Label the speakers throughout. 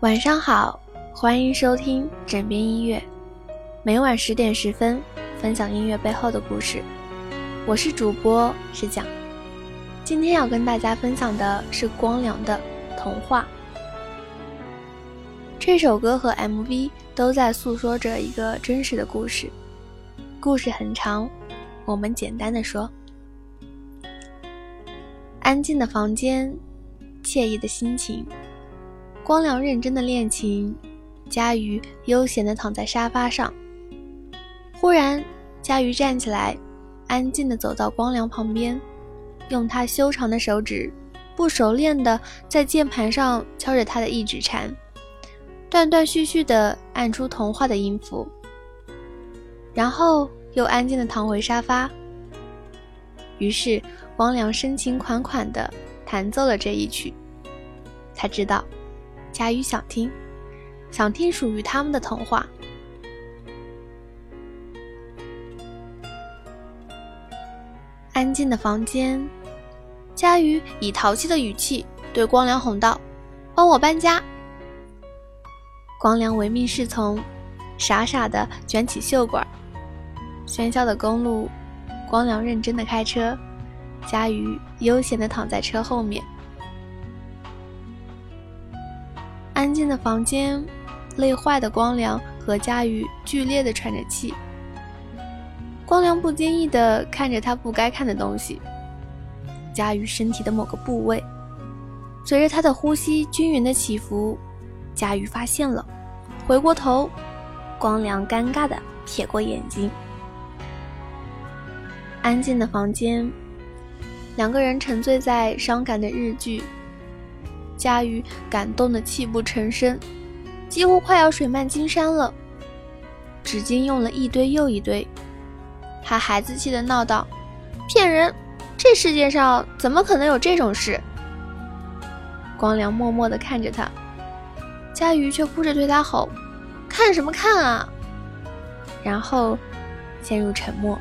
Speaker 1: 晚上好，欢迎收听枕边音乐，每晚十点十分分享音乐背后的故事。我是主播石讲，今天要跟大家分享的是光良的《童话》。这首歌和 MV 都在诉说着一个真实的故事，故事很长，我们简单的说：安静的房间，惬意的心情。光良认真的练琴，佳瑜悠闲的躺在沙发上。忽然，佳瑜站起来，安静的走到光良旁边，用他修长的手指，不熟练的在键盘上敲着他的一指禅，断断续续的按出童话的音符。然后又安静的躺回沙发。于是，光良深情款款的弹奏了这一曲。他知道。佳瑜想听，想听属于他们的童话。安静的房间，佳瑜以淘气的语气对光良哄道：“帮我搬家。”光良唯命是从，傻傻的卷起袖管。喧嚣的公路，光良认真的开车，佳瑜悠闲的躺在车后面。安静的房间，累坏的光良和佳瑜剧烈的喘着气。光良不经意的看着他不该看的东西，佳瑜身体的某个部位，随着他的呼吸均匀的起伏，佳瑜发现了，回过头，光良尴尬的撇过眼睛。安静的房间，两个人沉醉在伤感的日剧。佳瑜感动得泣不成声，几乎快要水漫金山了。纸巾用了一堆又一堆，他孩子气地闹道：“骗人！这世界上怎么可能有这种事？”光良默默地看着他，佳瑜却哭着对他吼：“看什么看啊！”然后陷入沉默。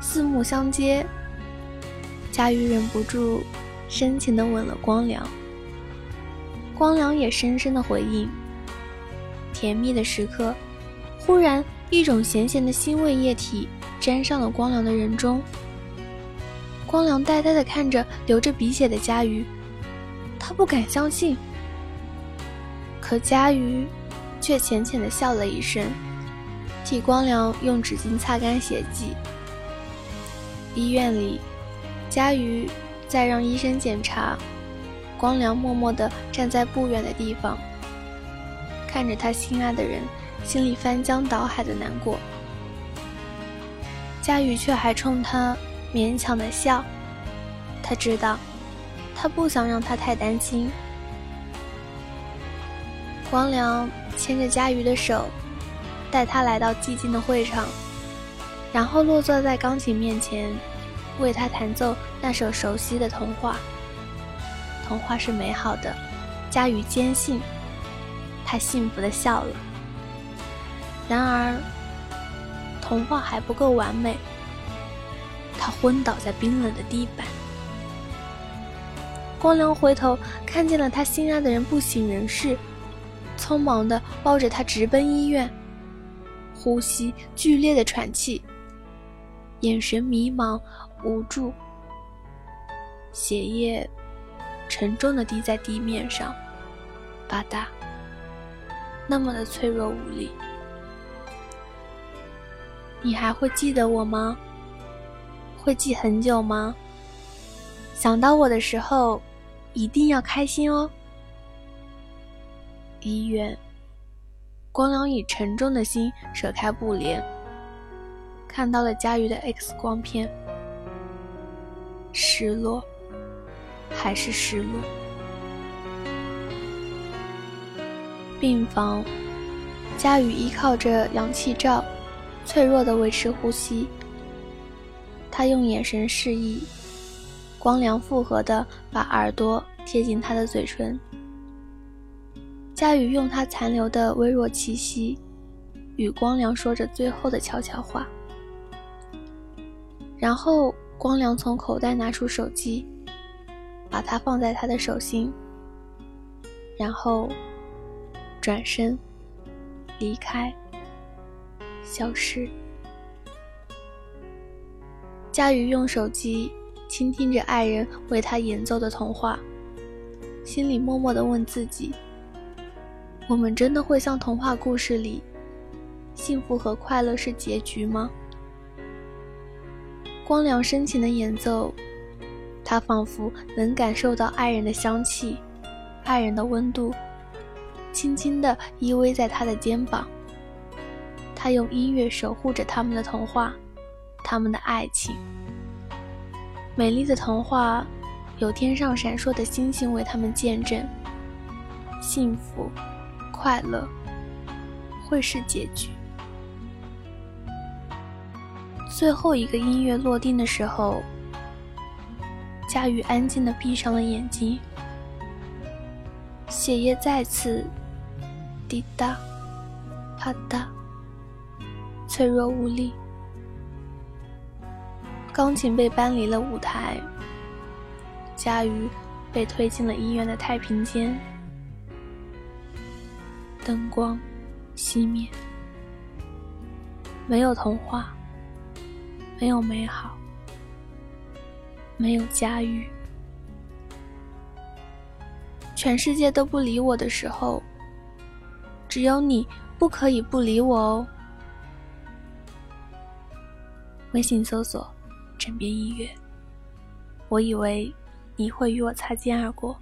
Speaker 1: 四目相接，佳瑜忍不住深情地吻了光良。光良也深深的回应。甜蜜的时刻，忽然一种咸咸的腥味液体沾上了光良的人中。光良呆呆的看着流着鼻血的佳瑜，他不敢相信。可佳瑜却浅浅的笑了一声，替光良用纸巾擦干血迹。医院里，佳瑜在让医生检查。光良默默地站在不远的地方，看着他心爱的人，心里翻江倒海的难过。佳宇却还冲他勉强的笑，他知道，他不想让他太担心。光良牵着佳瑜的手，带他来到寂静的会场，然后落坐在钢琴面前，为他弹奏那首熟悉的童话。童话是美好的，佳瑜坚信，他幸福的笑了。然而，童话还不够完美，他昏倒在冰冷的地板。光良回头看见了他心爱的人不省人事，匆忙的抱着他直奔医院，呼吸剧烈的喘气，眼神迷茫无助，血液。沉重的滴在地面上，吧嗒，那么的脆弱无力。你还会记得我吗？会记很久吗？想到我的时候，一定要开心哦。医院，光良以沉重的心扯开布帘，看到了佳瑜的 X 光片，失落。还是失落。病房，佳宇依靠着氧气罩，脆弱的维持呼吸。他用眼神示意，光良复合的把耳朵贴近他的嘴唇。佳宇用他残留的微弱气息，与光良说着最后的悄悄话。然后，光良从口袋拿出手机。把它放在他的手心，然后转身，离开，消失。佳瑜用手机倾听着爱人为他演奏的童话，心里默默的问自己：我们真的会像童话故事里，幸福和快乐是结局吗？光良深情的演奏，他仿佛能感受到爱人的香气，爱人的温度，轻轻地依偎在他的肩膀。他用音乐守护着他们的童话。他们的爱情，美丽的童话，有天上闪烁的星星为他们见证。幸福，快乐，会是结局。最后一个音乐落定的时候，佳宇安静的闭上了眼睛，血液再次滴答，啪嗒，脆弱无力。钢琴被搬离了舞台，佳瑜被推进了医院的太平间，灯光熄灭，没有童话，没有美好，没有佳瑜，全世界都不理我的时候，只有你不可以不理我哦。微信搜索。枕边音乐，我以为你会与我擦肩而过，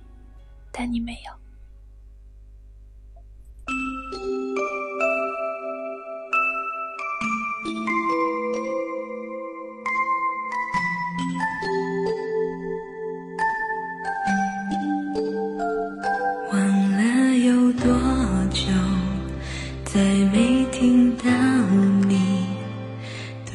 Speaker 1: 但你没有。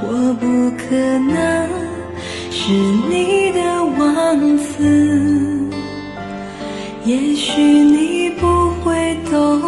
Speaker 2: 我不可能是你的。王子，也许你不会懂。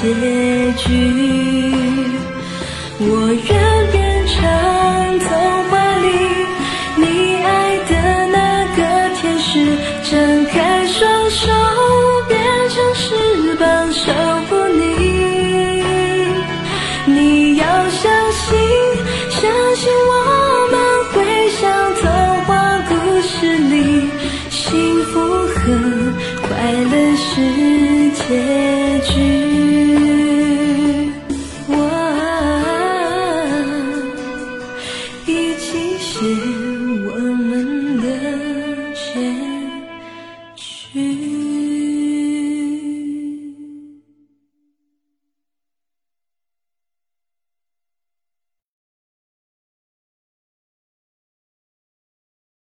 Speaker 2: 结局。